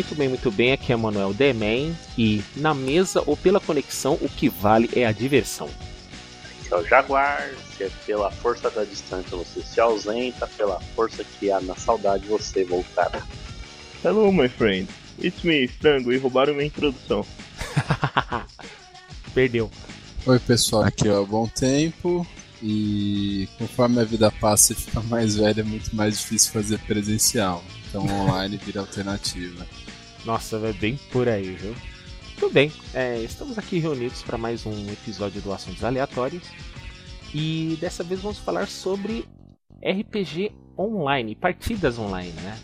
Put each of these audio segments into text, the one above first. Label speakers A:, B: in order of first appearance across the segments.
A: Muito bem, muito bem. Aqui é Manuel Demen e na mesa ou pela conexão o que vale é a diversão.
B: Aqui é o Jaguar, se é pela força da distância você se ausenta, pela força que há na saudade você voltará.
C: Hello, my friend. It's me, Frango, e roubaram minha introdução.
A: Perdeu.
D: Oi, pessoal. Aqui é o Bom Tempo. E conforme a vida passa e fica mais velha, é muito mais difícil fazer presencial. Então online vira alternativa.
A: Nossa, é bem por aí, viu? Tudo bem, é, estamos aqui reunidos para mais um episódio do Assuntos Aleatórios. E dessa vez vamos falar sobre RPG online, partidas online, né?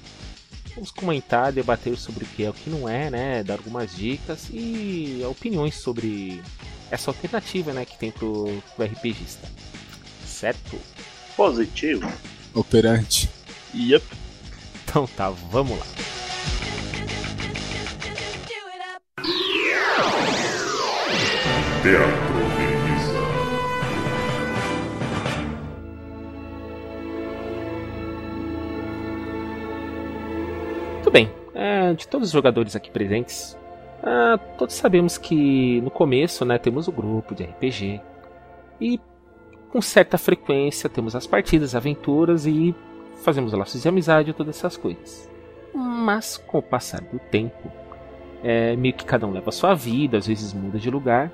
A: Vamos comentar, debater sobre o que é o que não é, né? Dar algumas dicas e opiniões sobre essa alternativa, né, que tem pro, pro RPGista. Certo?
B: Positivo.
D: Operante.
C: Yep.
A: Então tá, vamos lá.
E: Teatro.
A: Muito bem, é, de todos os jogadores aqui presentes, ah, todos sabemos que no começo né, temos o grupo de RPG e com certa frequência temos as partidas, aventuras e fazemos laços de amizade e todas essas coisas. Mas com o passar do tempo, é, meio que cada um leva a sua vida, às vezes muda de lugar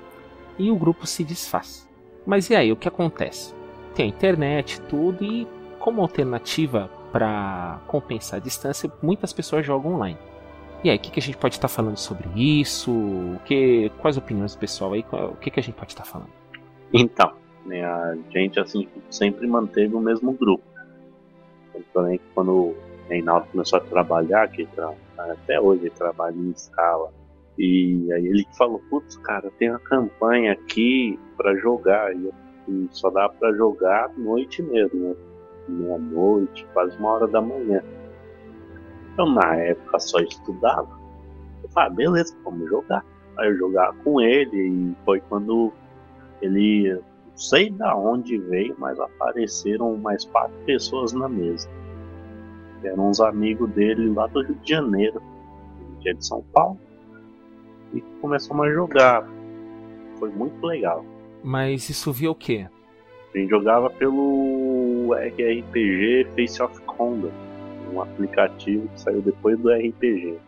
A: e o grupo se desfaz. Mas e aí, o que acontece? Tem a internet, tudo e como alternativa para compensar a distância, muitas pessoas jogam online. E aí, o que, que a gente pode estar falando sobre isso? O que, quais opiniões do pessoal aí? O que, que a gente pode estar falando?
B: Então, né, a gente assim sempre manteve o mesmo grupo. Também quando o Reinaldo começou a trabalhar, que até hoje trabalha em escala, e aí ele falou, putz, cara, tem uma campanha aqui para jogar, e, só dá para jogar à noite mesmo, né? Meia-noite, quase uma hora da manhã. Eu na época só estudava. Eu falei, ah, beleza, vamos jogar. Aí eu jogava com ele e foi quando ele, não sei da onde veio, mas apareceram mais quatro pessoas na mesa. Eram uns amigos dele lá do Rio de Janeiro, dia de São Paulo. E começamos a jogar. Foi muito legal.
A: Mas isso via o quê?
B: A gente jogava pelo RPG Face of Combat, um aplicativo que saiu depois do RPG.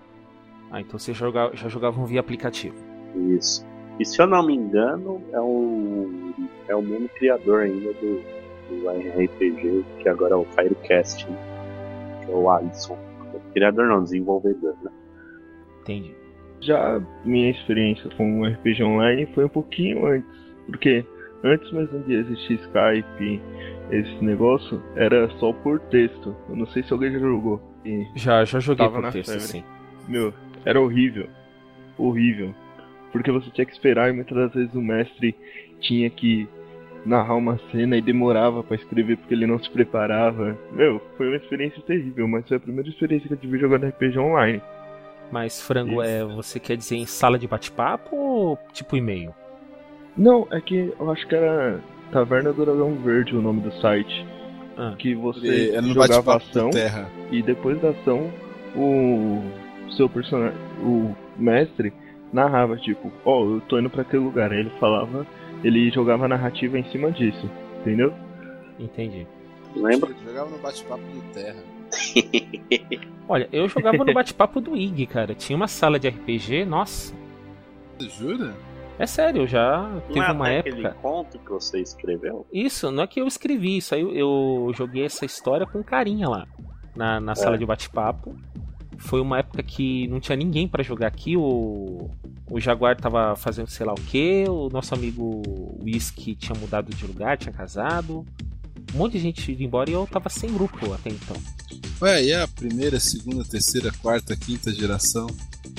A: Ah, então você joga, já jogavam via aplicativo.
B: Isso. E se eu não me engano, é o, é o mesmo criador ainda do, do RPG, que agora é o Firecast, né? que é o Alisson. Criador não, desenvolvedor, né?
A: Entendi.
C: Já minha experiência com o RPG online foi um pouquinho antes, porque antes mesmo de existir Skype, esse negócio, era só por texto. Eu não sei se alguém já jogou. E
A: Já, já joguei por
C: na
A: texto,
C: febre.
A: sim.
C: Meu, era horrível. Horrível. Porque você tinha que esperar e muitas das vezes o mestre tinha que narrar uma cena e demorava pra escrever porque ele não se preparava. Meu, foi uma experiência terrível, mas foi a primeira experiência que eu tive jogando RPG online.
A: Mas frango,
C: Isso.
A: é, você quer dizer em sala de bate-papo ou tipo e-mail?
C: Não, é que eu acho que era Taverna do Dragão Verde o nome do site.
A: Ah.
C: Que você
D: era no
C: jogava ação e depois da ação o seu personagem, o mestre narrava tipo, ó, eu tô indo pra aquele lugar. Aí ele falava, ele jogava a narrativa em cima disso, entendeu?
A: Entendi.
B: Lembra?
D: Ele jogava no bate-papo de terra.
A: Olha, eu jogava no bate-papo do IG, cara. Tinha uma sala de RPG, nossa.
D: Você jura?
A: É sério, eu já teve
B: não é
A: uma
B: até
A: época.
B: aquele conto que você escreveu?
A: Isso, não é que eu escrevi isso, aí eu, eu joguei essa história com carinha lá na, na sala de bate-papo. Foi uma época que não tinha ninguém pra jogar aqui, o, o Jaguar tava fazendo sei lá o que, o nosso amigo Whisky tinha mudado de lugar, tinha casado. Um monte de gente indo embora e eu tava sem grupo até então.
D: Ué, e a primeira, segunda, terceira, quarta, quinta geração?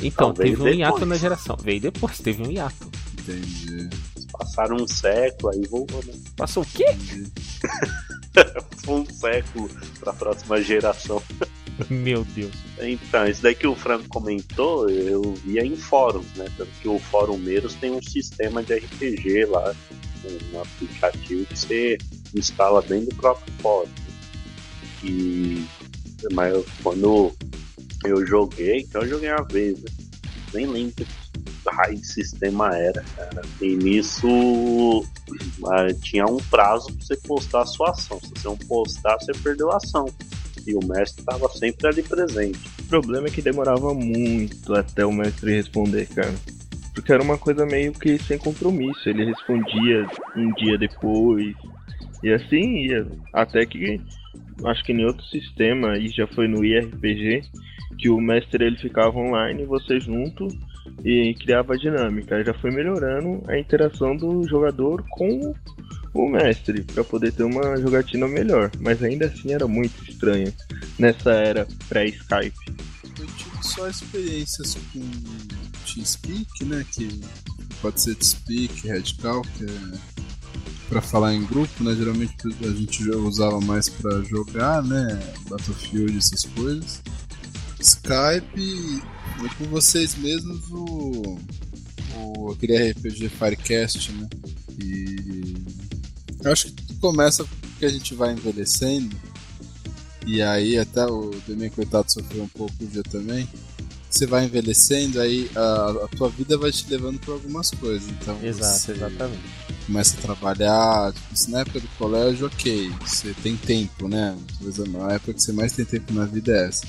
A: Então,
B: Não, veio
A: teve um hiato
B: depois.
A: na geração. Veio depois, teve um hiato.
D: Entendi.
B: Passaram um século, aí voltou, né?
A: Passou o quê?
B: Um século pra próxima geração.
A: Meu Deus.
B: Então, isso daí que o Franco comentou, eu via em fóruns, né? Tanto que o Fórum Meiros tem um sistema de RPG lá, um aplicativo que você instala dentro do próprio fórum. E mas quando eu joguei, então eu joguei uma vez, né? nem lembro que raio de sistema era, cara. E nisso ah, tinha um prazo pra você postar a sua ação. Se você não postar, você perdeu a ação. E o mestre estava sempre ali presente.
C: O problema é que demorava muito até o mestre responder, cara. Porque era uma coisa meio que sem compromisso. Ele respondia um dia depois. E assim ia. Até que. Acho que em outro sistema, e já foi no IRPG, que o mestre ele ficava online, você junto, e criava dinâmica. Já foi melhorando a interação do jogador com o mestre, para poder ter uma jogatina melhor. Mas ainda assim era muito estranho nessa era pré-Skype.
D: Eu tive só experiências com T-Speak, né? Que pode ser T-Speak, Radical, que é pra falar em grupo, né? Geralmente a gente usava mais pra jogar, né? Battlefield, essas coisas. Skype e com vocês mesmos o, o aquele RPG Firecast, né? E eu acho que tudo começa porque a gente vai envelhecendo e aí até o Demian coitado sofreu um pouco o dia também. Você vai envelhecendo, aí a, a tua vida vai te levando para algumas coisas. Então
A: Exato,
D: você
A: exatamente.
D: Começa a trabalhar, tipo, se na época do colégio, ok, você tem tempo, né? A época que você mais tem tempo na vida é essa.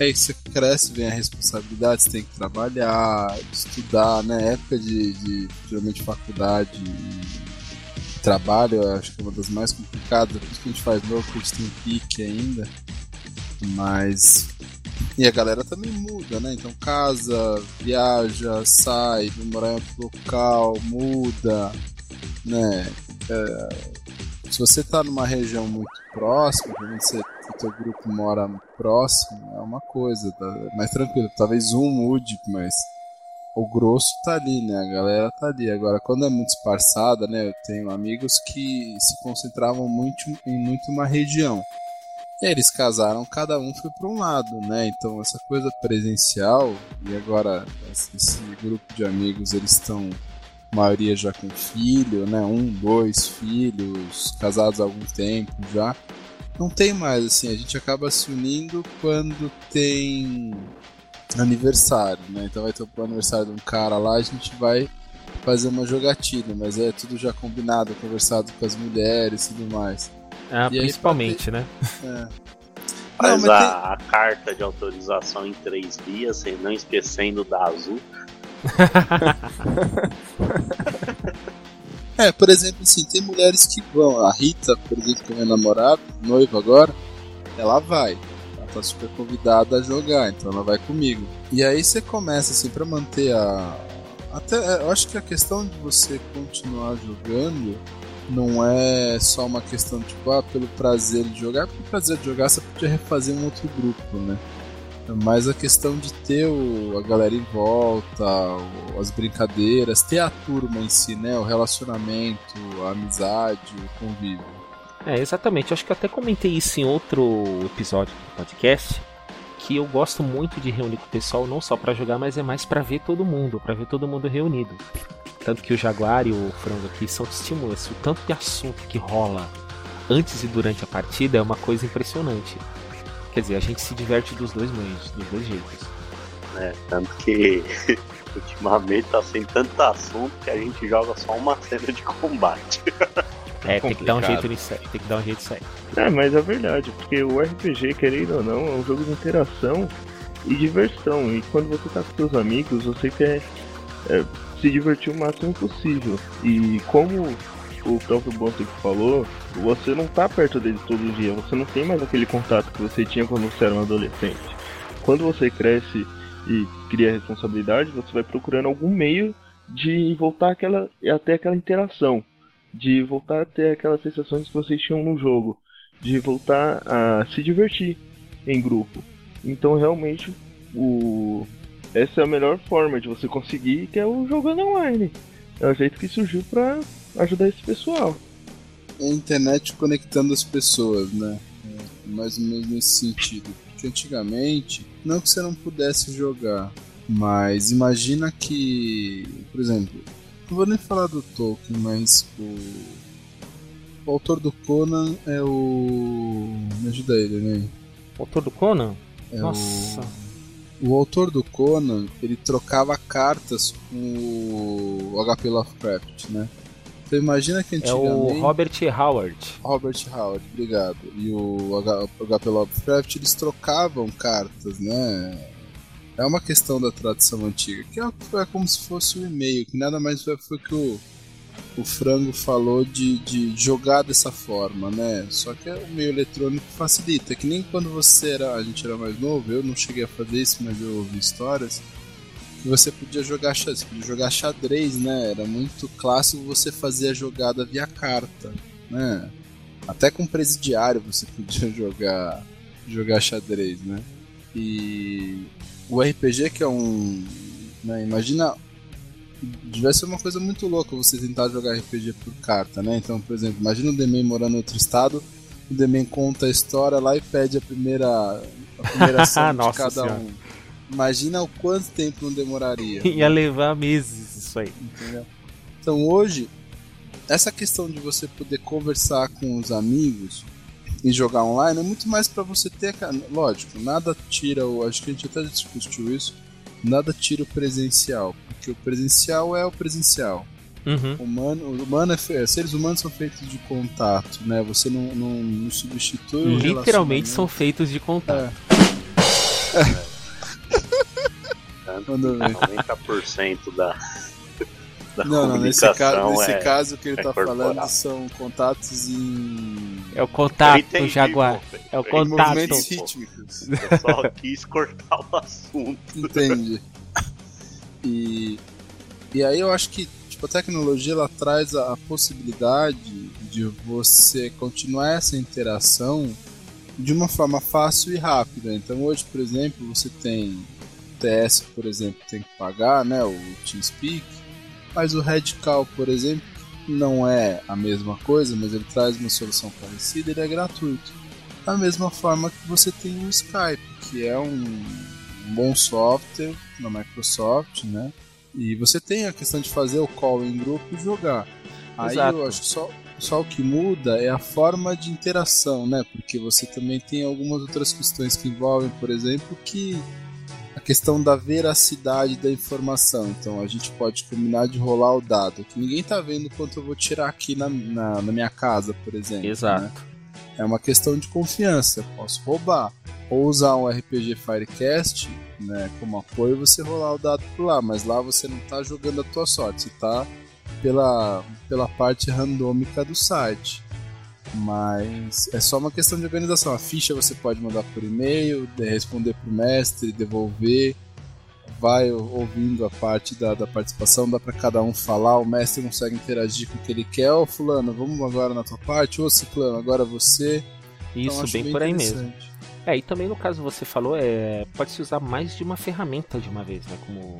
D: Aí você cresce, vem a responsabilidade, você tem que trabalhar, estudar, né? Época de, de geralmente faculdade e trabalho, acho que é uma das mais complicadas, por isso que a gente faz novo, a gente tem pique ainda. Mas. E a galera também muda, né? Então casa, viaja, sai, vai morar em outro local, muda, né? É, se você tá numa região muito próxima, você, o teu grupo mora próximo, é uma coisa, tá mais tranquilo. Talvez um mude, mas o grosso tá ali, né? A galera tá ali. Agora, quando é muito esparçada, né? Eu tenho amigos que se concentravam muito em muito uma região. E eles casaram, cada um foi para um lado, né? Então essa coisa presencial e agora esse, grupo de amigos eles estão maioria já com filho, né? Um, dois filhos, casados há algum tempo já. Não tem mais, assim, a gente acaba se unindo quando tem aniversário, né? Então vai ter o aniversário de um cara lá, a gente vai fazer uma jogatina, mas é tudo já combinado, conversado com as mulheres e tudo mais.
A: Ah,
D: E aí,
A: principalmente, né?
D: É.
B: Faz
D: mas
B: a, a carta de autorização em três dias, não esquecendo da azul.
D: É, por exemplo, assim, tem mulheres que vão. A Rita, por exemplo, que é minha namorada, noiva agora, ela vai. Ela tá super convidada a jogar, então ela vai comigo. E aí você começa, assim, pra manter a. Até, eu acho que a questão de você continuar jogando não é só uma questão, tipo, ah, pelo prazer de jogar, porque o prazer de jogar você podia refazer um outro grupo, né? Mas a questão de ter o, a galera em volta, o- as brincadeiras, ter a turma em si, né? O relacionamento, a amizade, o convívio.
A: É, exatamente. Eu acho que até comentei isso em outro episódio do podcast. Que eu gosto muito de reunir com o pessoal, não só pra jogar, mas é mais pra ver todo mundo, pra ver todo mundo reunido. Tanto que o Jaguar e o Frango aqui são testemunhas. O tanto de assunto que rola antes e durante a partida é uma coisa impressionante. Quer dizer, a gente se diverte dos dois meios, dos dois jeitos.
B: né? Tanto que ultimamente tá sem tanto assunto que a gente joga só uma cena de combate.
A: É, tem que dar um jeito nisso aí, tem que dar um jeito nisso aí.
C: É, mas é verdade, porque o RPG, querendo ou não, é um jogo de interação e diversão. E quando você tá com seus amigos, você quer é, se divertir o máximo possível. E como o próprio Bonte falou, você não tá perto dele todo dia, você não tem mais aquele contato que você tinha quando você era um adolescente. Quando você cresce e cria responsabilidade, você vai procurando algum meio de voltar aquela, até aquela interação, de voltar a ter aquelas sensações que vocês tinham no jogo de voltar a se divertir em grupo. Então realmente o essa é a melhor forma de você conseguir, que é o jogando online. É o jeito que surgiu para ajudar esse pessoal.
D: É a internet conectando as pessoas, né? É mais ou menos nesse sentido. Porque antigamente, não que você não pudesse jogar, mas imagina que, por exemplo, não vou nem falar do Tolkien, mas o, o autor do Conan é o. Me ajuda ele, né?
A: O autor do Conan?
D: É
A: Nossa.
D: O... o autor do Conan, ele trocava cartas com o HP Lovecraft, né? Então imagina que
A: É
D: antigamente...
A: o Robert Howard.
D: Robert Howard, obrigado. E o HP Lovecraft, eles trocavam cartas, né? É uma questão da tradição antiga, que é, é como se fosse o e-mail, que nada mais foi, foi que o, o Frango falou de, de jogar dessa forma, né? Só que o meio eletrônico facilita, que nem quando você era, a gente era mais novo, eu não cheguei a fazer isso, mas eu ouvi histórias, que você podia jogar xadrez, podia jogar xadrez, né? Era muito clássico você fazer a jogada via carta, né? Até com presidiário você podia jogar jogar xadrez, né? E o RPG que é um, né, imagina devia ser uma coisa muito louca você tentar jogar RPG por carta, né? Então, por exemplo, imagina o Demen morando em outro estado, o Demen conta a história lá e pede a primeira a primeira ação de cada
A: Senhora.
D: um. Imagina o quanto tempo não demoraria.
A: Ia levar meses isso aí.
D: entendeu? Então hoje, essa questão de você poder conversar com os amigos e jogar online é muito mais para você ter. Lógico, nada tira o. Acho que a gente até discutiu isso. Nada tira o presencial. Porque o presencial é o presencial.
A: Uhum.
D: Humano, humano é seres humanos são feitos de contato, né? Você não, não, não substitui o
A: Literalmente são feitos de contato.
B: Tanto
D: Manda ver.
B: 90% da, da
D: Não, não, nesse,
B: comunicação
D: caso, nesse
B: é,
D: caso o que ele
B: é
D: tá
B: corporal.
D: falando são contatos em
A: É o contato,
B: entendi,
A: Jaguar.
B: pô.
A: É o
B: Eu
A: contato.
D: movimentos
B: pô.
D: rítmicos.
B: Eu só quis cortar o assunto.
D: Entende? E, e aí eu acho que tipo, a tecnologia ela traz a, a possibilidade de você continuar essa interação de uma forma fácil e rápida. Então hoje, por exemplo, você tem TS, por exemplo, tem que pagar, né, o TeamSpeak, mas o Redcall, por exemplo, não é a mesma coisa, mas ele traz uma solução parecida, ele é gratuito. Da mesma forma que você tem o Skype, que é um, bom software da Microsoft, né? E você tem a questão de fazer o call em grupo e jogar. Aí
A: Exato.
D: eu acho que só, só o que muda é a forma de interação, né? Porque você também tem algumas outras questões que envolvem, por exemplo, que questão da veracidade da informação. Então a gente pode combinar de rolar o dado, que ninguém tá vendo quanto eu vou tirar aqui na, na, na minha casa, por exemplo. né?
A: Exato.
D: É uma questão de confiança. Eu posso roubar. Ou usar um RPG Firecast né, como apoio você rolar o dado por lá. Mas lá você não está jogando a tua sorte. Você está pela, pela parte randômica do site. Mas é só uma questão de organização. A ficha você pode mandar por e-mail, de- responder pro mestre, devolver. Vai ouvindo a parte da, da participação, dá para cada um falar, o mestre consegue interagir com o que ele quer. Ô fulano, vamos agora na tua parte, ô ciclano, agora você. Então,
A: Isso,
D: acho
A: bem por aí mesmo. É, e também no caso você falou, é, pode-se usar mais de uma ferramenta de uma vez, né? Como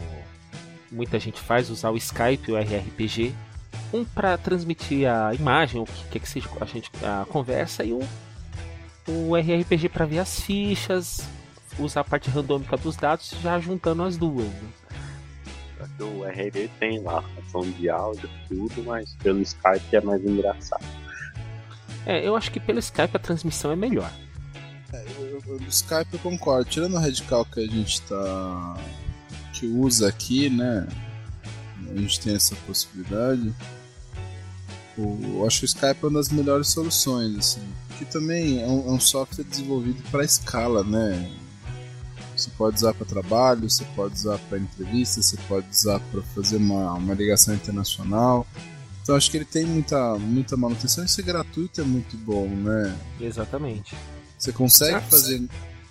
A: muita gente faz, usar o Skype, o RRPG, um para transmitir a imagem, o que quer que seja a gente a conversa, e o, o RRPG para ver as fichas, usar a parte randômica dos dados, já juntando as duas. Né?
B: O RD tem lá a função de áudio, tudo, mas pelo Skype é mais engraçado.
A: É, eu acho que pelo Skype a transmissão é melhor.
D: Eu, eu, no Skype eu concordo. Tirando o radical que a gente tá. que usa aqui, né? A gente tem essa possibilidade. O, eu acho que o Skype é uma das melhores soluções, assim. Que também é um, é um software desenvolvido para escala, né? Você pode usar para trabalho, você pode usar para entrevista, você pode usar para fazer uma, uma ligação internacional. Então acho que ele tem muita, muita manutenção e ser gratuito é muito bom, né?
A: Exatamente.
D: Você consegue fazer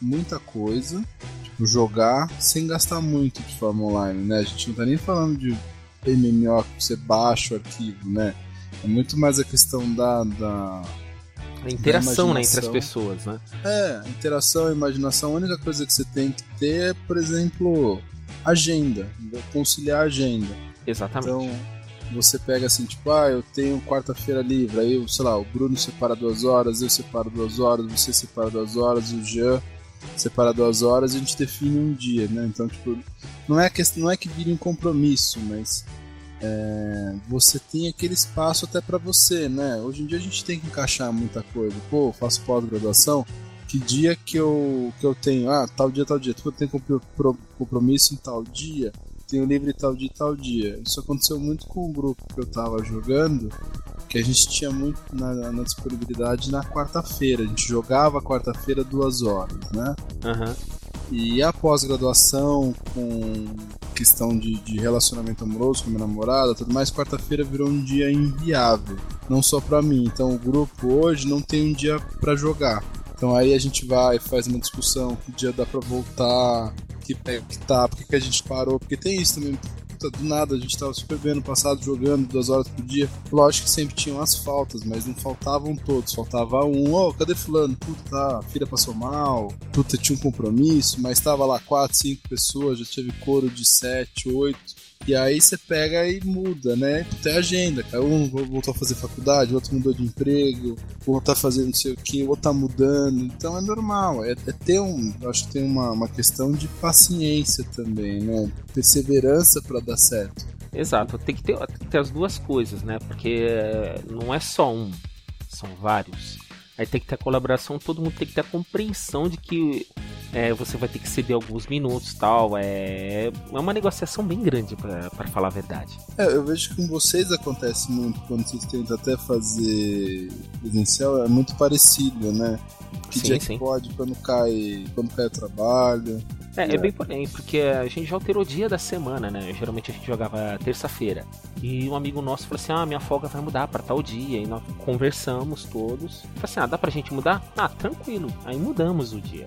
D: muita coisa, tipo, jogar sem gastar muito de forma online, né? A gente não tá nem falando de MMO que você baixa o arquivo, né? É muito mais a questão da, da
A: A interação né, entre as pessoas, né?
D: é, interação, imaginação. A única coisa que você tem que ter é, por exemplo, agenda, conciliar a agenda.
A: Exatamente.
D: Então, você pega assim, tipo, ah, eu tenho quarta-feira livre, aí, eu, sei lá, o Bruno separa duas horas, eu separo duas horas, você separa duas horas, o Jean separa duas horas e a gente define um dia, né? Então, tipo, não é que, não é que vire um compromisso, mas é, você tem aquele espaço até para você, né? Hoje em dia a gente tem que encaixar muita coisa. Pô, faço pós-graduação, que dia que eu, que eu tenho? Ah, tal dia, tal dia. Eu tenho compromisso em tal dia tenho livre tal dia tal dia. Isso aconteceu muito com o grupo que eu tava jogando, que a gente tinha muito na, na disponibilidade na quarta-feira. A gente jogava quarta-feira duas horas, né?
A: Uhum.
D: E a pós-graduação, com questão de, de, relacionamento amoroso com minha namorada, tudo mais, quarta-feira virou um dia inviável. Não só para mim. Então o grupo hoje não tem um dia para jogar. Então aí a gente vai, faz uma discussão, que dia dá para voltar, que, que tá, por que a gente parou, porque tem isso também. Puta, do nada, a gente tava super bem no passado jogando duas horas por dia. Lógico que sempre tinham as faltas, mas não faltavam todos. Faltava um, ô, oh, cadê fulano? Puta, a filha passou mal, puta, tinha um compromisso, mas tava lá quatro, cinco pessoas, já teve coro de sete, oito. E aí você pega e muda, né? Tem agenda, cara. Um voltou a fazer faculdade, o outro mudou de emprego, o outro tá fazendo não sei o que, o outro tá mudando. Então é normal. É, é ter um. Acho que tem uma, uma questão de paciência também, né? Perseverança para dar certo.
A: Exato, tem que, ter, tem que ter as duas coisas, né? Porque não é só um, são vários. Aí tem que ter a colaboração, todo mundo tem que ter a compreensão de que é, você vai ter que ceder alguns minutos tal. É, é uma negociação bem grande, para falar a verdade.
D: É, eu vejo que com vocês acontece muito quando vocês tentam até fazer presencial, é muito parecido, né? Que sim, dia sim. que pode, quando cai, quando cai o trabalho.
A: É, é bem porém, porque a gente já alterou o dia da semana, né? Geralmente a gente jogava terça-feira. E um amigo nosso falou assim: Ah, minha folga vai mudar para tal dia. E nós conversamos todos. Falei assim: Ah, dá pra gente mudar? Ah, tranquilo. Aí mudamos o dia.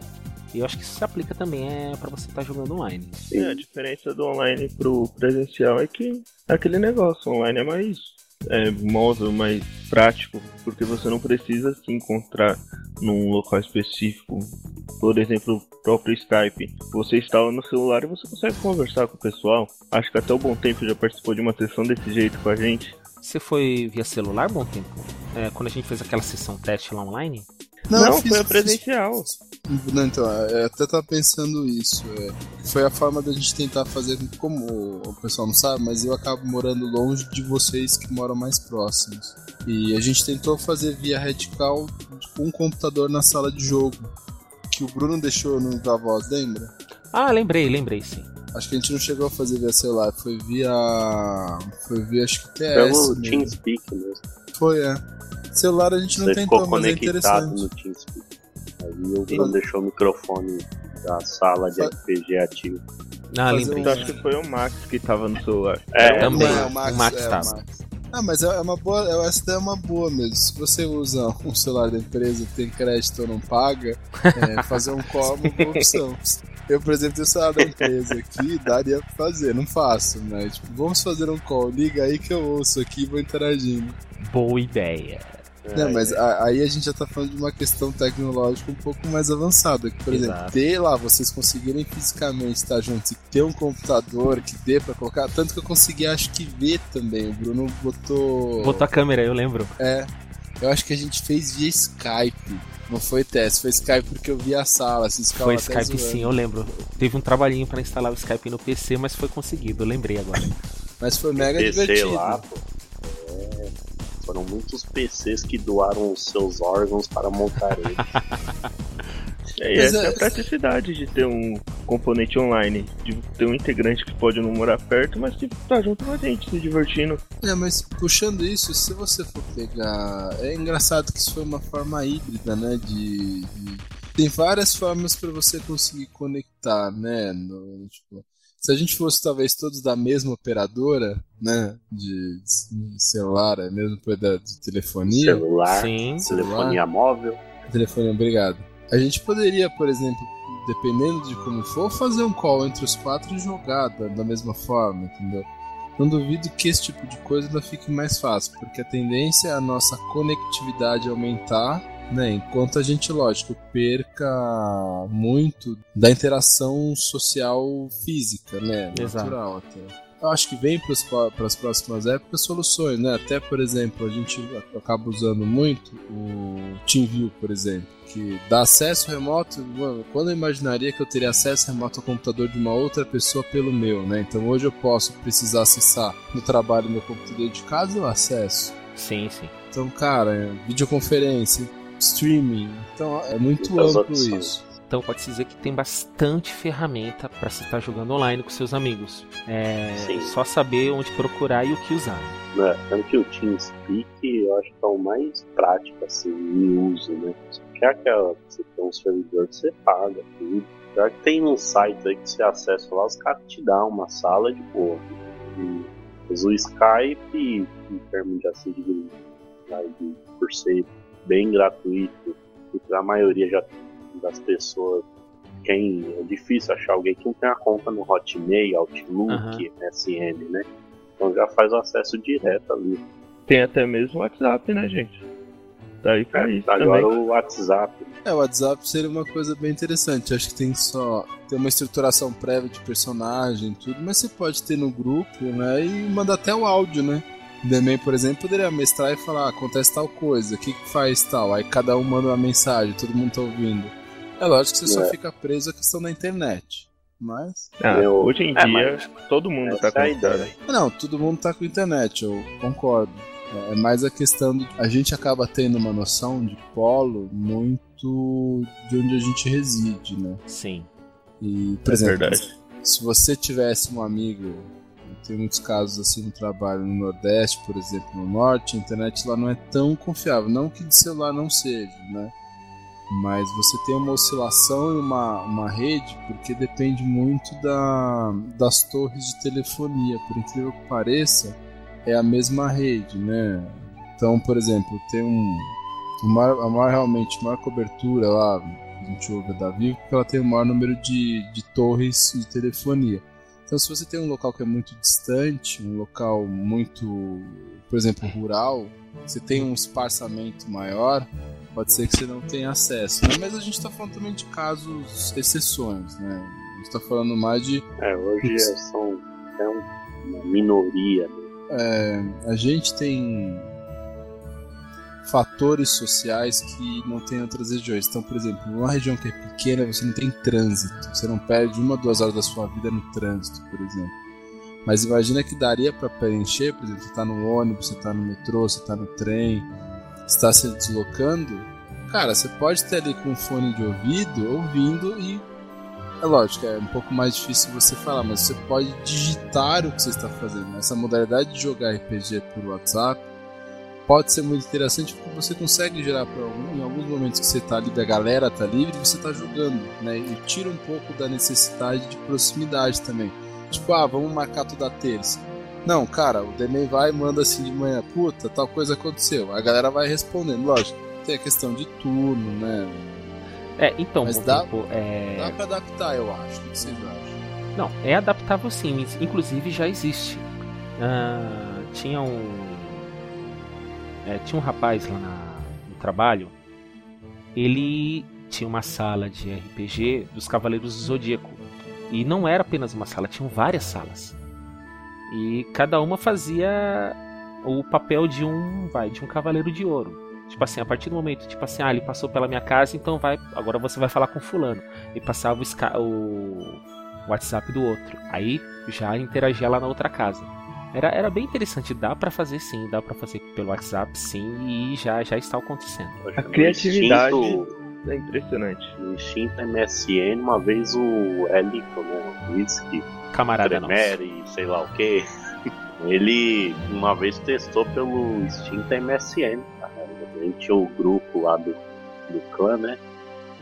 A: E eu acho que isso se aplica também é para você estar tá jogando online.
C: Sim, a diferença do online pro presencial é que é aquele negócio, online é mais é, móvel, mais prático, porque você não precisa se encontrar num local específico. Por exemplo, o próprio Skype. Você instala no celular e você consegue conversar com o pessoal. Acho que até o Bom Tempo já participou de uma sessão desse jeito com a gente.
A: Você foi via celular, Bom Tempo? É, quando a gente fez aquela sessão teste lá online?
C: Não, não fiz, foi a presencial.
D: Não, então, eu até tava pensando isso. É, foi a forma da gente tentar fazer, como o pessoal não sabe, mas eu acabo morando longe de vocês que moram mais próximos. E a gente tentou fazer via radical com um computador na sala de jogo. Que o Bruno deixou no da voz, lembra?
A: Ah, lembrei, lembrei sim.
D: Acho que a gente não chegou a fazer via celular, foi via. Foi via acho que TS.
B: Pelo TeamSpeak mesmo.
D: Foi, é. Celular a gente não Você tentou, mas é interessante.
B: No TeamSpeak. Aí o Bruno deixou o microfone da sala de RPG ativo.
A: Ah, lembrei.
C: Um... Acho que foi o Max que tava no celular.
A: É, também. É, o Max, o Max, é, tava.
D: Max. Ah, mas é uma boa. Essa daí é uma boa mesmo. Se você usa um celular da empresa que tem crédito ou não paga, é, fazer um call é uma boa opção. Eu, por exemplo, tenho celular da empresa aqui, daria pra fazer, não faço, mas tipo, vamos fazer um call, liga aí que eu ouço aqui e vou interagindo.
A: Boa ideia.
D: É, mas a, aí a gente já tá falando de uma questão tecnológica um pouco mais avançada. Que, por Exato. exemplo, ter lá, vocês conseguirem fisicamente estar juntos e ter um computador que dê pra colocar. Tanto que eu consegui, acho que ver também. O Bruno botou.
A: Botou a câmera, eu lembro.
D: É. Eu acho que a gente fez via Skype. Não foi teste, foi Skype porque eu vi a sala. Assim,
A: foi Skype zoando. sim, eu lembro. Teve um trabalhinho para instalar o Skype no PC, mas foi conseguido, eu lembrei agora.
D: mas foi mega PC divertido. Lá, pô.
B: Foram muitos PCs que doaram os seus órgãos para montar ele.
C: É, essa é... é a praticidade de ter um componente online, de ter um integrante que pode não morar perto, mas que tá junto com a gente, se divertindo.
D: É, mas puxando isso, se você for pegar. É engraçado que isso foi uma forma híbrida, né? De. de... Tem várias formas para você conseguir conectar, né? No, tipo, se a gente fosse talvez todos da mesma operadora, né, de, de celular, é mesmo da de telefonia,
B: celular, Sim. telefonia móvel,
D: telefonia, obrigado. A gente poderia, por exemplo, dependendo de como for, fazer um call entre os quatro e jogar da, da mesma forma, entendeu? Não duvido que esse tipo de coisa ainda fique mais fácil, porque a tendência é a nossa conectividade aumentar Né? Enquanto a gente, lógico, perca muito da interação social física, né?
A: Exato.
D: Natural até. Eu acho que vem para as próximas épocas soluções, né? Até, por exemplo, a gente acaba usando muito o TeamView, por exemplo, que dá acesso remoto. Mano, quando eu imaginaria que eu teria acesso remoto ao computador de uma outra pessoa pelo meu, né? Então hoje eu posso precisar acessar no trabalho meu computador de casa, eu acesso.
A: Sim, sim.
D: Então, cara, videoconferência, streaming, então é muito
B: Muitas
D: amplo
B: opções.
D: isso.
A: Então pode-se dizer que tem bastante ferramenta para se estar jogando online com seus amigos. É
B: Sim.
A: só saber onde procurar e o que usar.
B: né? Tanto que o TeamSpeak eu acho que é o mais prático assim, em uso, né? Você quer aquela, você tem um servidor que você paga tudo. Já que tem um site aí que você acessa lá, os caras te dão uma sala de boa. E, mas o Skype, em termos de assim, de, de- por ser bem gratuito, e pra maioria já das pessoas, quem é difícil achar alguém que não tem a conta no Hotmail, Outlook. MSN, né? Então já faz o acesso direto ali.
C: Tem até mesmo o WhatsApp, né, gente? Tá aí pra isso
B: Agora
C: também.
B: o WhatsApp.
D: É, o WhatsApp seria uma coisa bem interessante. Acho que tem só tem uma estruturação prévia de personagem, e tudo, mas você pode ter no grupo, né? E mandar até o áudio, né? O Demen, por exemplo, poderia mestrar e falar, ah, acontece tal coisa, o que, que faz tal? Aí cada um manda uma mensagem, todo mundo tá ouvindo. É lógico que você só
B: É.
D: fica preso à questão da internet. Mas.
C: Ah,
B: Eu-
C: hoje em
B: É,
C: dia,
B: mas
C: todo mundo tá
B: Essa
C: com
B: é a
C: internet.
B: ideia.
D: Não, todo mundo tá com internet, eu concordo. É mais a questão do. A gente acaba tendo uma noção de polo muito de onde a gente reside, né?
A: Sim.
D: E, por
C: É
D: exemplo,
C: verdade.
D: se você tivesse um amigo, tem muitos casos assim no trabalho no Nordeste, por exemplo, no Norte, a internet lá não é tão confiável. Não que de celular não seja, né? Mas você tem uma oscilação em uma, uma rede porque depende muito da, das torres de telefonia. Por incrível que pareça, é a mesma rede, né? Então, por exemplo, tem um. maior- a maior, realmente, maior cobertura lá, a gente ouve da Vivo, porque ela tem o maior número de, de torres de telefonia. Então, se você tem um local que é muito distante, um local muito, por exemplo, rural, você tem um espaçamento maior, pode ser que você não tenha acesso. Né? Mas a gente está falando também de casos, exceções, né? A gente está falando mais de
B: É, hoje é- são é um- uma minoria.
D: é, a gente tem fatores sociais que não tem em outras regiões. Então, por exemplo, uma região que é pequena, você não tem trânsito. Você não perde uma, duas horas da sua vida no trânsito, por exemplo. Mas imagina que daria para preencher, por exemplo, você está no ônibus, você está no metrô, você está no trem, está se deslocando. Cara, você pode ter ali com fone de ouvido, ouvindo e é lógico, é um pouco mais difícil você falar, mas você pode digitar o que você está fazendo. Essa modalidade de jogar RPG por WhatsApp pode ser muito interessante porque você consegue gerar para algum, em alguns momentos que você está livre, a galera está livre, você está jogando, né? E tira um pouco da necessidade de proximidade também. Tipo, ah, vamos marcar toda terça. Não, cara, o Demen vai e manda assim de manhã, puta, tal coisa aconteceu. A galera vai respondendo, lógico. Tem a questão de turno, né?
A: É, então,
D: Mas dá-
A: tempo, é...
D: Dá pra adaptar, eu acho. O que vocês acham?
A: Não, é adaptável sim, inclusive já existe. Ah, tinha um. É, tinha um rapaz lá na- no trabalho. Ele tinha uma sala de RPG dos Cavaleiros do Zodíaco. E não era apenas uma sala, tinham várias salas. E cada uma fazia o papel de um, vai, de um cavaleiro de ouro. Tipo assim, a partir do momento, tipo assim, ah, ele passou pela minha casa, então vai, agora você vai falar com fulano. E passava o, o WhatsApp do outro. Aí já interagia lá na outra casa. Era, era bem interessante, dá pra fazer sim, dá pra fazer pelo WhatsApp sim, e já, já está acontecendo.
C: A criatividade-
B: instinto-
C: É impressionante.
B: No instinto MSN, uma vez o Elito, né? O Whisky,
A: Camarada nosso.
B: Tremere, sei lá o que. Ele uma vez testou pelo instinto MSN. Cara. A gente tinha o grupo lá do, do clã, né?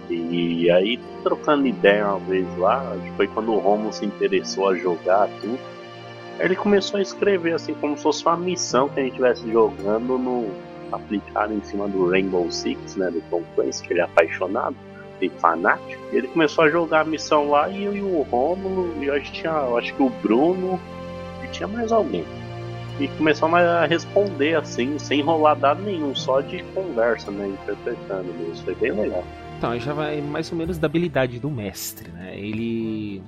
B: E aí, trocando ideia uma vez lá, acho que foi quando o Romulo se interessou a jogar tudo. Ele começou a escrever assim, como se fosse uma missão que a gente estivesse jogando no. aplicado em cima do Rainbow Six, né? Do Tom Clancy, que ele é apaixonado e fanático. E ele começou a jogar a missão lá e eu e o Romulo, e acho que tinha, acho que o Bruno e tinha mais alguém. e começamos a responder assim, sem enrolar dado nenhum, só de conversa, né? Interpretando isso. Foi bem legal.
A: Então, já vai mais ou menos da habilidade do mestre, né? Ele,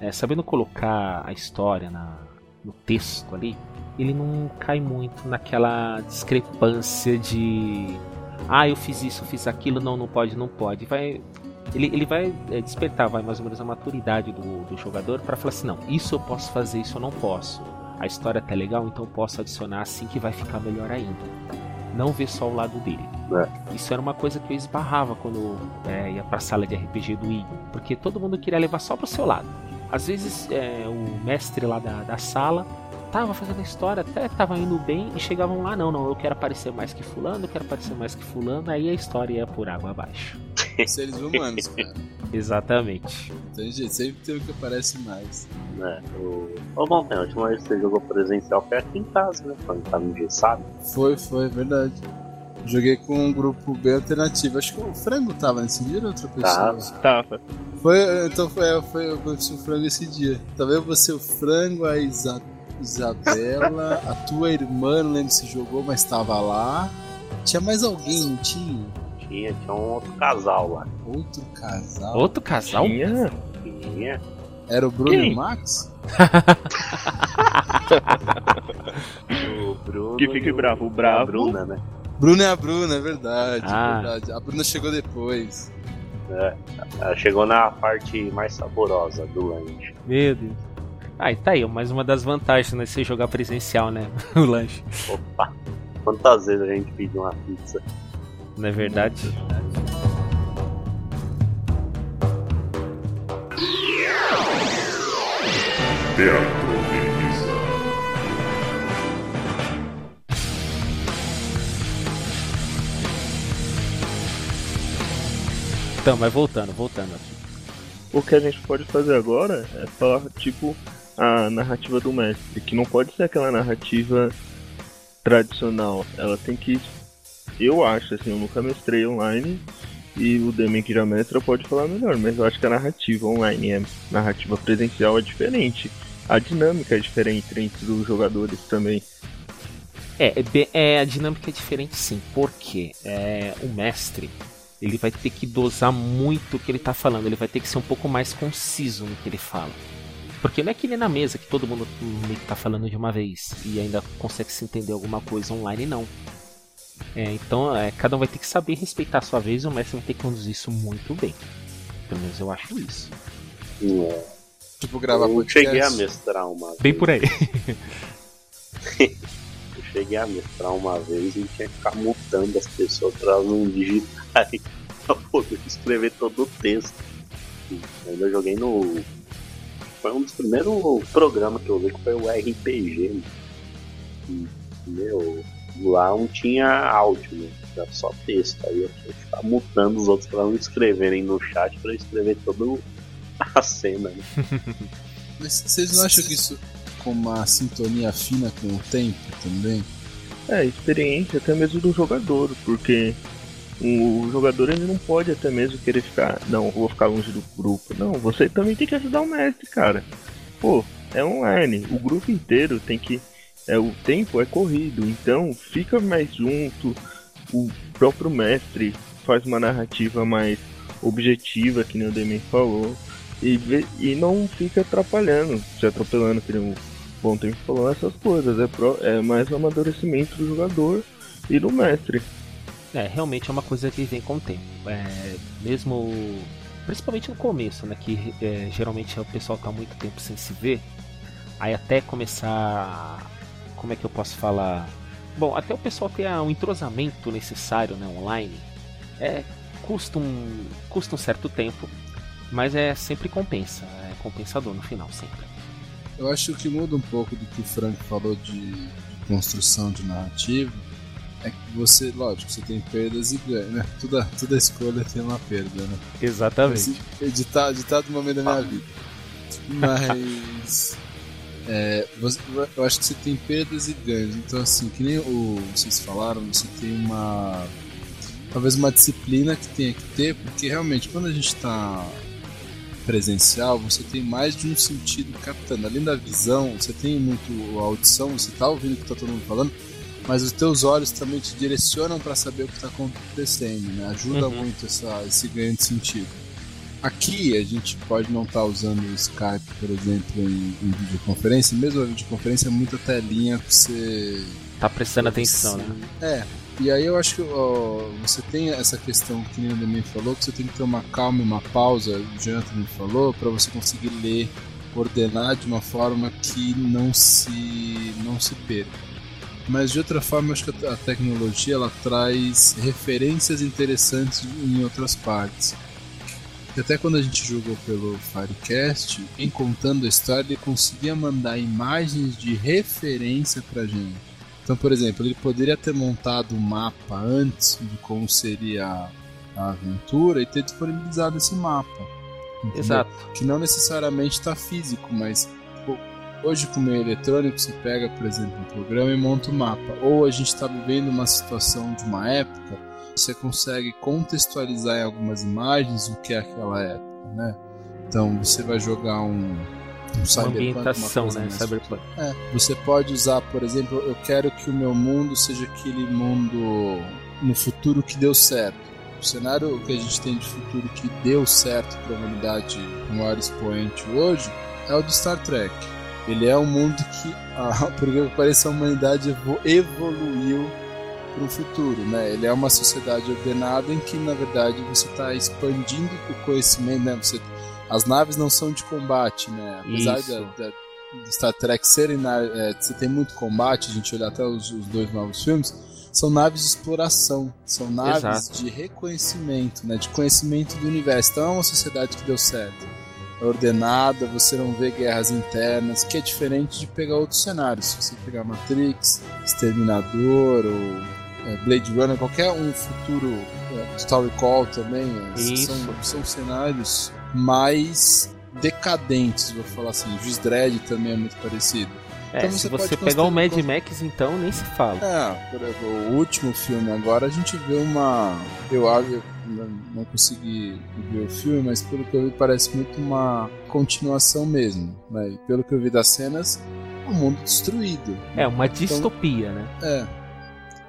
A: é, sabendo colocar a história na, no texto ali, ele não cai muito naquela discrepância de ah, eu fiz isso, eu fiz aquilo, não, não pode, não pode. Vai, ele, ele vai é, despertar vai, mais ou menos a maturidade do, do jogador para falar assim: não, isso eu posso fazer, isso eu não posso. A história tá legal, então eu posso adicionar assim que vai ficar melhor ainda. Não ver só o lado dele. É. Isso era uma coisa que eu esbarrava quando é, ia pra sala de RPG do Igor, porque todo mundo queria levar só pro seu lado. Às vezes é, o mestre lá da, da sala tava fazendo a história, até tava indo bem, e chegavam lá, não, não, eu quero aparecer mais que fulano, eu quero aparecer mais que fulano, aí a história ia por água abaixo.
D: Seres humanos, cara.
A: Exatamente.
D: Tem jeito, sempre tem o que aparece mais.
B: É, o... Ô, bom, a última vez que você jogou presencial foi aqui em casa, né? Quando tava engessado.
D: Foi, foi, verdade. Joguei com um grupo bem alternativo. Acho que o Frango tava nesse dia ou outra pessoa?
C: Tava.
D: Foi, então foi, foi, eu conheci o Frango esse dia. Talvez você, o Frango, a Isa, Isabela, a tua irmã, não lembro se jogou, mas tava lá. Tinha mais alguém, não tinha?
B: Tinha, tinha um outro casal lá.
D: Outro casal?
A: Outro casal?
C: Tinha.
B: Tinha.
D: Era o Bruno
C: Quem?
D: e o Max?
B: O Bruno.
C: Que fique
B: e o-
C: bravo, o
B: A
C: bravo.
B: Bruna, né?
D: Bruno é a Bruna, é verdade,
A: Ah.
D: é verdade. A Bruna chegou depois.
B: Ela chegou na parte mais saborosa do lanche.
A: Meu Deus. Ah, e tá aí, mais uma das vantagens, né? Você jogar presencial, né? o lanche.
B: Opa! Quantas vezes a gente pediu uma pizza?
A: Não é verdade?
E: Teatro
A: Então, mas voltando, voltando aqui.
C: O que a gente pode fazer agora é falar, tipo, a narrativa do mestre, que não pode ser aquela narrativa tradicional. Ela tem que. Eu acho, assim, eu nunca mestrei online e o Demian que já mestra pode falar melhor, mas eu acho que a narrativa online é narrativa presencial é diferente. A dinâmica é diferente entre os jogadores também.
A: É, é, bem- é, a dinâmica é diferente sim, porque é, o mestre ele vai ter que dosar muito o que ele tá falando, ele vai ter que ser um pouco mais conciso no que ele fala. Porque não é que nem na mesa que todo mundo meio que tá falando de uma vez e ainda consegue se entender alguma coisa online, não. É, então é, cada um vai ter que saber respeitar a sua vez e o mestre vai ter que conduzir isso muito bem. Pelo menos eu acho isso.
B: É.
D: Tipo, gravar
B: Eu
D: podcast.
B: cheguei a mestrar uma
A: Bem
B: vez.
A: por aí.
B: Eu cheguei a mestrar uma vez e tinha que ficar mutando as pessoas pra elas não digitarem pra poder escrever todo o texto. E ainda joguei no. Foi um dos primeiros programas que eu vi que foi o RPG. E, meu, lá não tinha áudio, né? Era só texto. Aí eu tinha que ficar mutando os outros pra não escreverem no chat pra eu escrever toda a cena, né?
D: Mas vocês não acham que isso com uma sintonia fina com o tempo também?
C: É, experiência até mesmo do jogador, porque o jogador ele não pode até mesmo querer ficar, não, vou ficar longe do grupo. Não, você também tem que ajudar o mestre, cara. Pô, é online, o grupo inteiro tem que. É, o tempo é corrido, então fica mais junto. O próprio mestre faz uma narrativa mais objetiva, que nem o Demi falou, e, e não fica atrapalhando, se atropelando, que nem o Bom Tempo falou, essas coisas. É, pro- é mais o amadurecimento do jogador e do mestre.
A: É, realmente é uma coisa que vem com o tempo. É, mesmo. Principalmente no começo, né? Que é, geralmente o pessoal tá muito tempo sem se ver. Aí até começar. Como é que eu posso falar? Bom, até o pessoal ter ah, um entrosamento necessário né, online. É, custa, um, custa um certo tempo. Mas é sempre compensa. É compensador no final, sempre.
D: Eu acho que muda um pouco do que o Frank falou de, de construção de narrativa é que você, lógico, você tem perdas e ganhos, né? Toda, toda escolha tem uma perda, né?
A: Exatamente.
D: Esse editado, editado no momento da minha vida. Mas. é, eu acho que você tem perdas e ganhos. Então, assim, que nem o, vocês falaram, você tem uma. Talvez uma disciplina que tenha que ter, porque realmente quando a gente tá presencial, você tem mais de um sentido captando. Além da visão, você tem muito a audição, você está ouvindo o que está todo mundo falando, mas os teus olhos também te direcionam para saber o que está acontecendo, né? Ajuda
A: Uhum.
D: muito essa, esse ganho de sentido. Aqui a gente pode não estar usando o Skype, por exemplo, em, em videoconferência, mesmo a videoconferência é muita telinha pra você
A: Tá prestando atenção, né?
D: é, e aí eu acho que ó, você tem essa questão que o Demi falou, que você tem que ter uma calma e uma pausa, o Jonathan me falou, para você conseguir ler, ordenar de uma forma que não se não se perca. Mas de outra forma, acho que a tecnologia ela traz referências interessantes em outras partes. E até quando a gente jogou pelo Firecast, em contando a história, ele conseguia mandar imagens de referência pra gente. Então, por exemplo, ele poderia ter montado um mapa antes de como seria a aventura e ter disponibilizado esse mapa. entendeu?
A: Exato.
D: Que não necessariamente está físico, mas hoje com o meio eletrônico você pega, por exemplo, um programa e monta o mapa. Ou a gente está vivendo uma situação de uma época, você consegue contextualizar em algumas imagens o que é aquela época, né? Então você vai jogar um, um
A: Uma
D: cyberpunk,
A: ambientação, né? Cyberpunk.
D: é, você pode usar, por exemplo, eu quero que o meu mundo seja aquele mundo no futuro que deu certo. O cenário que a gente tem de futuro que deu certo para a humanidade, o maior expoente hoje, é o do Star Trek. Ele é um mundo que, ah, por que parece, a humanidade evo- evoluiu para o futuro, né? Ele é uma sociedade ordenada em que, na verdade, você está expandindo o conhecimento, né? Você, as naves não são de combate, né? Apesar
A: Isso.
D: da, da, do Star Trek serem na, é, você tem muito combate, a gente olhar até os, os dois novos filmes, são naves de exploração, são naves
A: Exato.
D: de reconhecimento, né, de conhecimento do universo. Então é uma sociedade que deu certo. Ordenada, você não vê guerras internas, que é diferente de pegar outros cenários. Se você pegar Matrix, Exterminador ou é, Blade Runner, qualquer um futuro, é, Story Call também, é, são, são cenários mais decadentes, vou falar assim. Juiz Dredd também é muito parecido.
A: É,
D: Então
A: se
D: você
A: você
D: pode
A: pegar o Mad Max, então, nem se fala.
D: É, por exemplo, o último filme agora a gente vê uma. Eu acho. Não, não consegui ver o filme, mas pelo que eu vi parece muito uma continuação mesmo. Né? E pelo que eu vi das cenas, é um mundo destruído.
A: É, uma distopia, né?
D: É.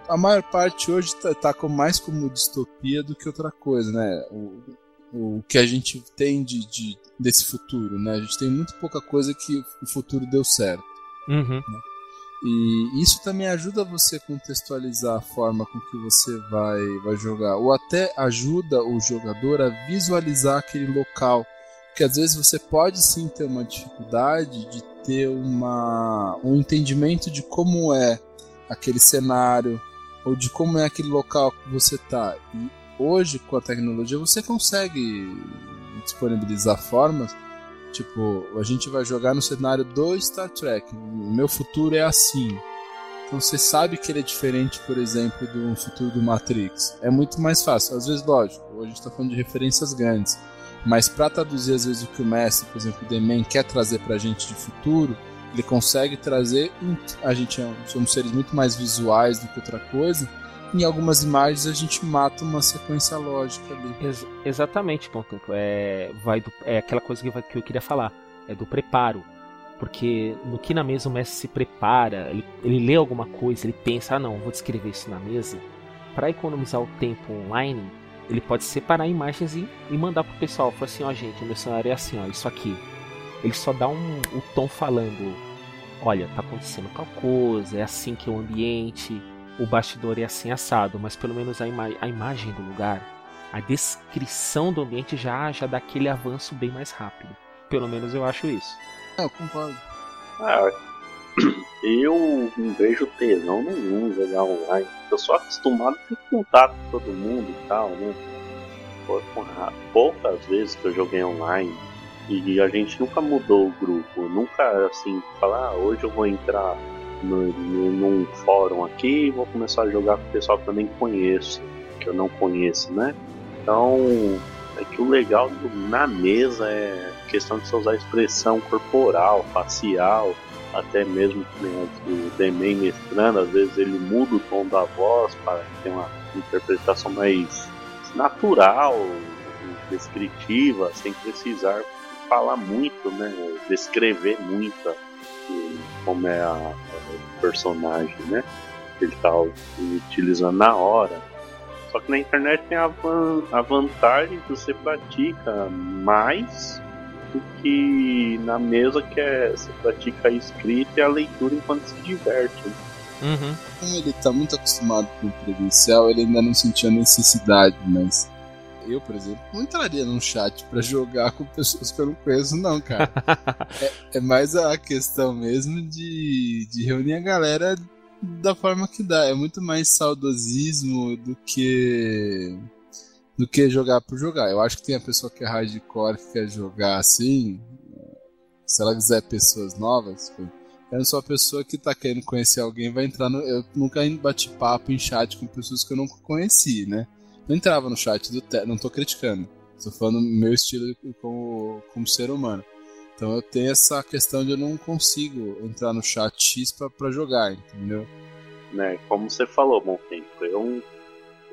D: A maior parte hoje tá, tá com- mais como distopia do que outra coisa, né? O, o que a gente tem de, de- desse futuro, né? A gente tem muito pouca coisa que o futuro deu certo.
A: Uhum.
D: E isso também ajuda você a contextualizar a forma com que você vai, vai jogar, ou até ajuda o jogador a visualizar aquele local. Porque às vezes você pode sim ter uma dificuldade de ter uma, um entendimento de como é aquele cenário, ou de como é aquele local que você está. E hoje, com a tecnologia, você consegue disponibilizar formas Tipo, a gente vai jogar no cenário do Star Trek. O meu futuro é assim. Então você sabe que ele é diferente, por exemplo, do futuro do Matrix. É muito mais fácil. Às vezes, lógico, hoje a gente está falando de referências grandes. Mas para traduzir, às vezes, o que o mestre, por exemplo, o The Man, quer trazer pra gente de futuro, ele consegue trazer. A gente é, somos seres muito mais visuais do que outra coisa. Em algumas imagens a gente mata uma sequência lógica ali.
A: Ex- exatamente, ponto. É, vai do- é aquela coisa que, vai- que eu queria falar. É do preparo. Porque no que na mesa o mestre se prepara, ele, ele lê alguma coisa, ele pensa, ah não, vou descrever isso na mesa. Para economizar o tempo online, ele pode separar imagens e, e mandar pro pessoal. Falar assim, ó gente, o meu cenário é assim, ó, isso aqui. Ele só dá um, um tom falando, olha, tá acontecendo tal coisa, é assim que é o ambiente, o bastidor é assim assado, mas pelo menos a, ima a imagem do lugar, a descrição do ambiente já, já dá aquele avanço bem mais rápido. Pelo menos eu acho isso.
D: É, eu concordo.
B: Ah, eu não vejo tesão nenhum jogar online. Eu sou acostumado a ter contato com todo mundo e tal, né? Poucas vezes que eu joguei online e a gente nunca mudou o grupo. Nunca assim, falar, ah, hoje eu vou entrar no, num fórum aqui e vou começar a jogar com o pessoal que eu nem conheço, que eu não conheço, né? Então, é que o legal do- na mesa é questão de você usar expressão corporal, facial, até mesmo né, o Demen mestrando, às vezes ele muda o tom da voz para ter uma interpretação mais natural, descritiva, sem precisar falar muito, né? Descrever muito como é a, a personagem, né? Que ele tá utilizando na hora. Só que na internet tem a, van, a vantagem que você pratica mais do que na mesa que é, você pratica a escrita e a leitura enquanto se diverte. Né?
A: Uhum.
D: Como ele tá muito acostumado com o presencial, ele ainda não sentia necessidade, mas eu, por exemplo, não entraria num chat para jogar com pessoas que eu não conheço, não, cara. é, é, mais a questão mesmo de, de reunir a galera da forma que dá. É muito mais saudosismo do que do que jogar por jogar. Eu acho que tem a pessoa que é hardcore que quer jogar assim. Se ela quiser pessoas novas, eu não sou a pessoa que tá querendo conhecer alguém, vai entrar no. Eu nunca bati papo em chat com pessoas que eu não conheci, né? Não entrava no chat do te... não tô criticando. Tô falando meu estilo como, como ser humano. Então eu tenho essa questão de eu não consigo entrar no chat X pra, pra jogar, entendeu?
B: Né, como você falou, bom tempo, eu,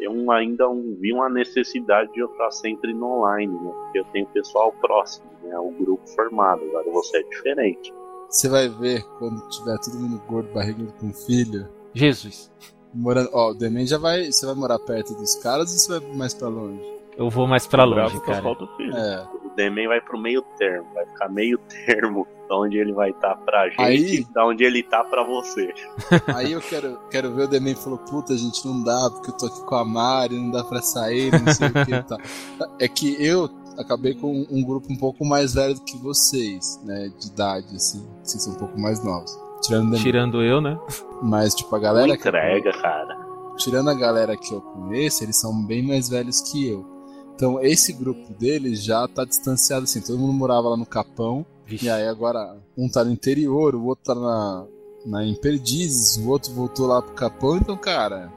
B: eu ainda vi uma necessidade de eu estar sempre no online, né? Porque eu tenho pessoal próximo, né? O grupo formado, agora você é diferente.
D: Você vai ver quando tiver todo mundo gordo, barrigudo com filho.
A: Jesus.
D: Morando, ó, o Demen já vai. Você vai morar perto dos caras ou você vai mais pra longe?
A: Eu vou mais pra longe, cara.
D: É.
B: O Demen vai pro meio termo, vai ficar meio termo da onde ele vai estar tá pra gente
D: Aí...
B: e da onde ele tá pra você.
D: Aí eu quero, quero ver o Demen falou, puta, gente, não dá, porque eu tô aqui com a Mari, não dá pra sair, não sei o que tá. É que eu acabei com um grupo um pouco mais velho do que vocês, né? De idade, assim. Vocês são um pouco mais novos. Tirando,
A: Tirando eu, né?
D: Mas, tipo, a galera.
B: Não entrega, cara.
D: Tirando a galera que eu conheço, eles são bem mais velhos que eu. Então, esse grupo deles já tá distanciado, assim. Todo mundo morava lá no Capão. Vixe. E aí, agora, um tá no interior, o outro tá na, na em Perdizes, o outro voltou lá pro Capão. Então, cara,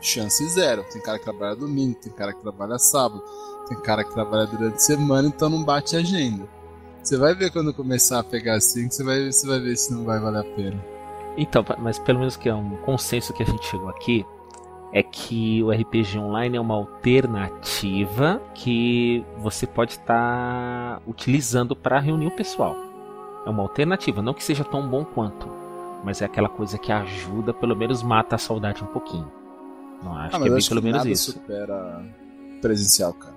D: chance zero. Tem cara que trabalha domingo, tem cara que trabalha sábado. Tem cara que trabalha durante a semana, então não bate agenda. Você vai ver quando começar a pegar assim, você vai, você vai ver se não vai valer a pena.
A: Então, mas pelo menos que é um consenso que a gente chegou aqui, é que o RPG online é uma alternativa que você pode estar tá utilizando para reunir o pessoal. É uma alternativa, não que seja tão bom quanto, mas é aquela coisa que ajuda, pelo menos mata a saudade um pouquinho. Não acho
D: ah,
A: que é bem pelo menos isso.
D: supera presencial, cara.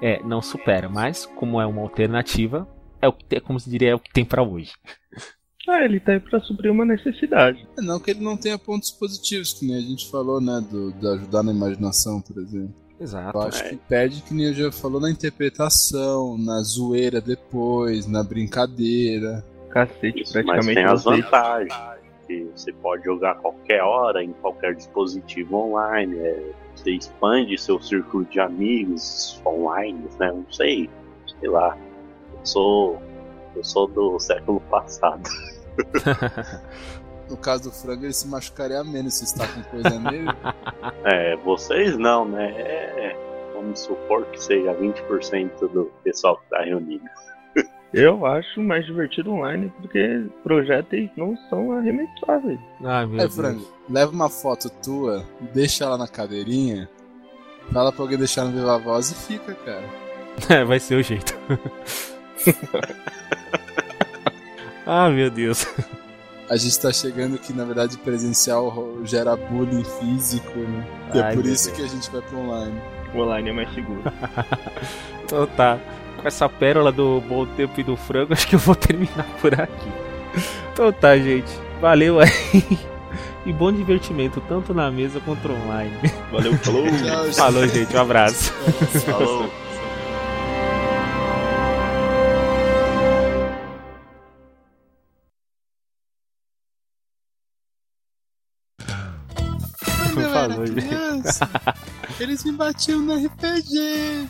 A: É, não supera, mas como é uma alternativa, é o que tem, como se diria, é o que tem para hoje.
C: Ah, ele tá aí pra suprir uma necessidade.
D: É, não que ele não tenha pontos positivos, que nem a gente falou, né? Do, de ajudar na imaginação, por exemplo.
A: Exato.
D: Eu acho
B: É.
D: que perde, que nem eu já falou, na interpretação, na zoeira depois, na brincadeira.
C: Cacete,
B: Isso, mas
C: praticamente
B: tem as vantagens. Que você pode jogar a qualquer hora, em qualquer dispositivo online. é, você expande seu círculo de amigos online, né? Não sei. Sei lá. Eu sou. Eu sou do século passado.
D: No caso do frango, ele se machucaria menos se está com coisa nele.
B: É, vocês não, né? É, vamos supor que seja 20% do pessoal que tá reunido.
C: Eu acho mais divertido online porque projéteis não são arremessáveis.
A: Ai, meu
D: É, frango, leva uma foto tua, deixa ela na cadeirinha, fala pra alguém deixar no Viva Voz e fica, cara.
A: É, vai ser o jeito. ah, meu Deus.
D: A gente tá chegando que, na verdade, presencial gera bullying físico, né? E é
A: Ai,
D: por
A: meu
D: isso
A: Deus.
D: que a gente vai pro online.
C: O online é mais seguro.
A: Então tá. Com essa pérola do bom tempo e do frango, acho que eu vou terminar por aqui. Então tá, gente. Valeu aí. E bom divertimento, tanto na mesa quanto online.
C: Valeu, falou!
A: Falou, gente. Um abraço.
B: Falou!
D: Eles me batiam no RPG.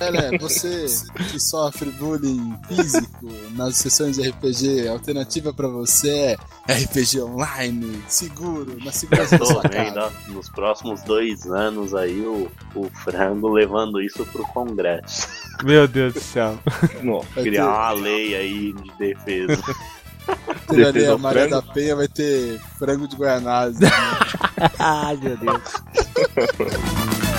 D: Olha, você que sofre bullying físico nas sessões de RPG, a alternativa pra você é RPG online, seguro, na segurança da
B: Tô
D: sua casa.
B: ó, nos próximos dois anos aí o, o frango levando isso pro Congresso.
A: Meu Deus do céu.
D: Vai
B: Criar
D: ter,
B: uma lei aí de defesa.
D: ter ali a
C: defesa
D: Maria
C: frango.
D: da Penha vai ter frango de Guianazes.
A: Ai, meu Deus.